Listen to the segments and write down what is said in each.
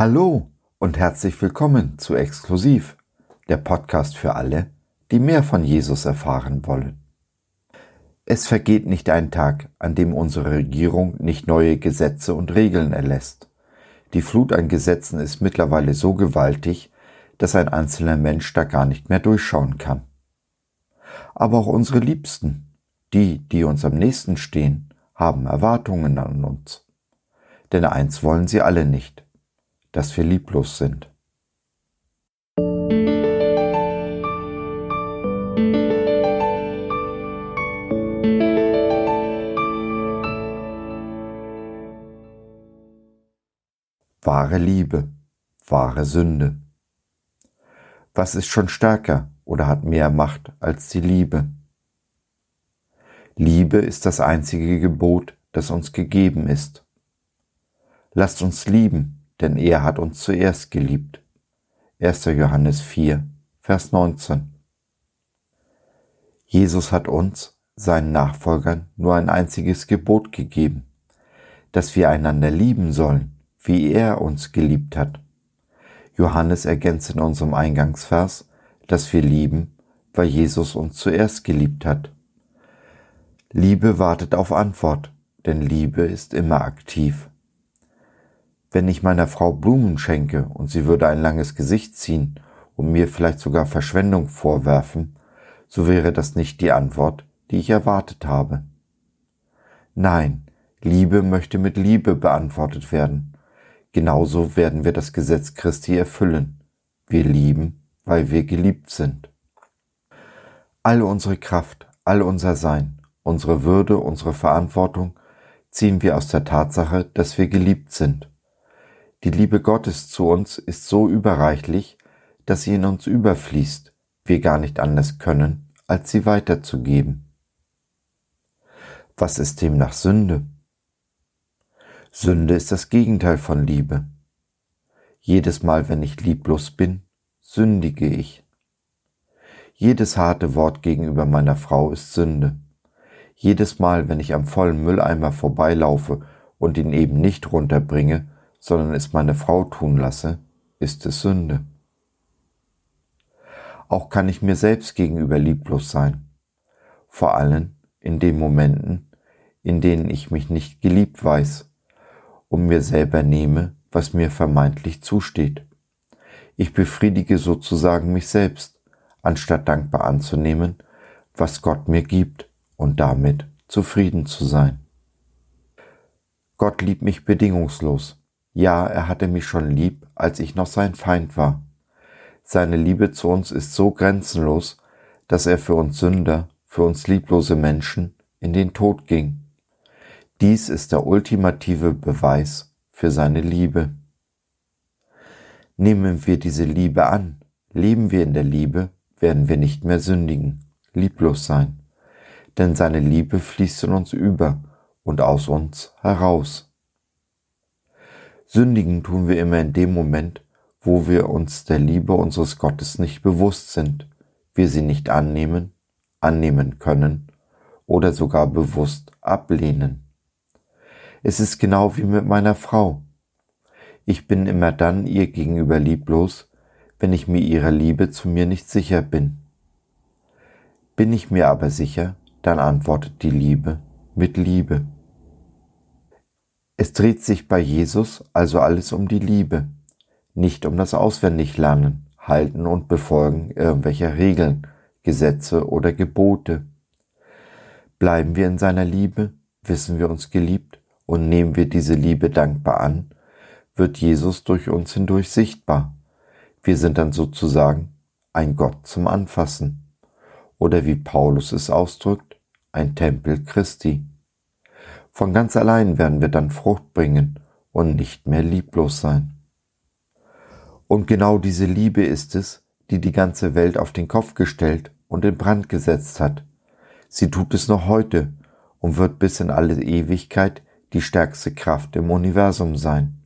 Hallo und herzlich willkommen zu Exklusiv, der Podcast für alle, die mehr von Jesus erfahren wollen. Es vergeht nicht ein Tag, an dem unsere Regierung nicht neue Gesetze und Regeln erlässt. Die Flut an Gesetzen ist mittlerweile so gewaltig, dass ein einzelner Mensch da gar nicht mehr durchschauen kann. Aber auch unsere Liebsten, die, die uns am nächsten stehen, haben Erwartungen an uns. Denn eins wollen sie alle nicht, dass wir lieblos sind. Wahre Liebe, wahre Sünde. Was ist schon stärker oder hat mehr Macht als die Liebe? Liebe ist das einzige Gebot, das uns gegeben ist. Lasst uns lieben, denn er hat uns zuerst geliebt. 1. Johannes 4, Vers 19. Jesus hat uns, seinen Nachfolgern, nur ein einziges Gebot gegeben, dass wir einander lieben sollen, wie er uns geliebt hat. Johannes ergänzt in unserem Eingangsvers, dass wir lieben, weil Jesus uns zuerst geliebt hat. Liebe wartet auf Antwort, denn Liebe ist immer aktiv. Wenn ich meiner Frau Blumen schenke und sie würde ein langes Gesicht ziehen und mir vielleicht sogar Verschwendung vorwerfen, so wäre das nicht die Antwort, die ich erwartet habe. Nein, Liebe möchte mit Liebe beantwortet werden. Genauso werden wir das Gesetz Christi erfüllen. Wir lieben, weil wir geliebt sind. All unsere Kraft, all unser Sein, unsere Würde, unsere Verantwortung ziehen wir aus der Tatsache, dass wir geliebt sind. Die Liebe Gottes zu uns ist so überreichlich, dass sie in uns überfließt, wir gar nicht anders können, als sie weiterzugeben. Was ist demnach Sünde? Sünde ist das Gegenteil von Liebe. Jedes Mal, wenn ich lieblos bin, sündige ich. Jedes harte Wort gegenüber meiner Frau ist Sünde. Jedes Mal, wenn ich am vollen Mülleimer vorbeilaufe und ihn eben nicht runterbringe, sondern es meine Frau tun lasse, ist es Sünde. Auch kann ich mir selbst gegenüber lieblos sein, vor allem in den Momenten, in denen ich mich nicht geliebt weiß und mir selber nehme, was mir vermeintlich zusteht. Ich befriedige sozusagen mich selbst, anstatt dankbar anzunehmen, was Gott mir gibt und damit zufrieden zu sein. Gott liebt mich bedingungslos. Ja, er hatte mich schon lieb, als ich noch sein Feind war. Seine Liebe zu uns ist so grenzenlos, dass er für uns Sünder, für uns lieblose Menschen in den Tod ging. Dies ist der ultimative Beweis für seine Liebe. Nehmen wir diese Liebe an, leben wir in der Liebe, werden wir nicht mehr sündigen, lieblos sein, denn seine Liebe fließt in uns über und aus uns heraus. Sündigen tun wir immer in dem Moment, wo wir uns der Liebe unseres Gottes nicht bewusst sind, wir sie nicht annehmen, annehmen können oder sogar bewusst ablehnen. Es ist genau wie mit meiner Frau. Ich bin immer dann ihr gegenüber lieblos, wenn ich mir ihrer Liebe zu mir nicht sicher bin. Bin ich mir aber sicher, dann antwortet die Liebe mit Liebe. Es dreht sich bei Jesus also alles um die Liebe, nicht um das Auswendiglernen, Halten und Befolgen irgendwelcher Regeln, Gesetze oder Gebote. Bleiben wir in seiner Liebe, wissen wir uns geliebt und nehmen wir diese Liebe dankbar an, wird Jesus durch uns hindurch sichtbar. Wir sind dann sozusagen ein Gott zum Anfassen oder wie Paulus es ausdrückt, ein Tempel Christi. Von ganz allein werden wir dann Frucht bringen und nicht mehr lieblos sein. Und genau diese Liebe ist es, die die ganze Welt auf den Kopf gestellt und in Brand gesetzt hat. Sie tut es noch heute und wird bis in alle Ewigkeit die stärkste Kraft im Universum sein.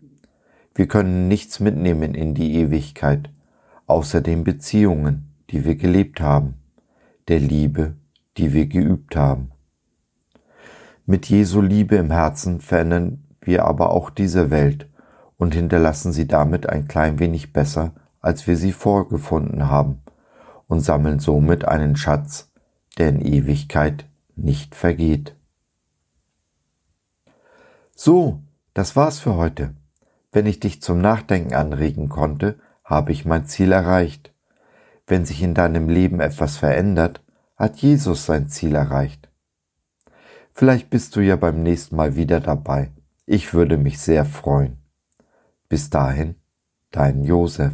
Wir können nichts mitnehmen in die Ewigkeit, außer den Beziehungen, die wir gelebt haben, der Liebe, die wir geübt haben. Mit Jesu Liebe im Herzen verändern wir aber auch diese Welt und hinterlassen sie damit ein klein wenig besser, als wir sie vorgefunden haben, und sammeln somit einen Schatz, der in Ewigkeit nicht vergeht. So, das war's für heute. Wenn ich dich zum Nachdenken anregen konnte, habe ich mein Ziel erreicht. Wenn sich in deinem Leben etwas verändert, hat Jesus sein Ziel erreicht. Vielleicht bist du ja beim nächsten Mal wieder dabei. Ich würde mich sehr freuen. Bis dahin, dein Josef.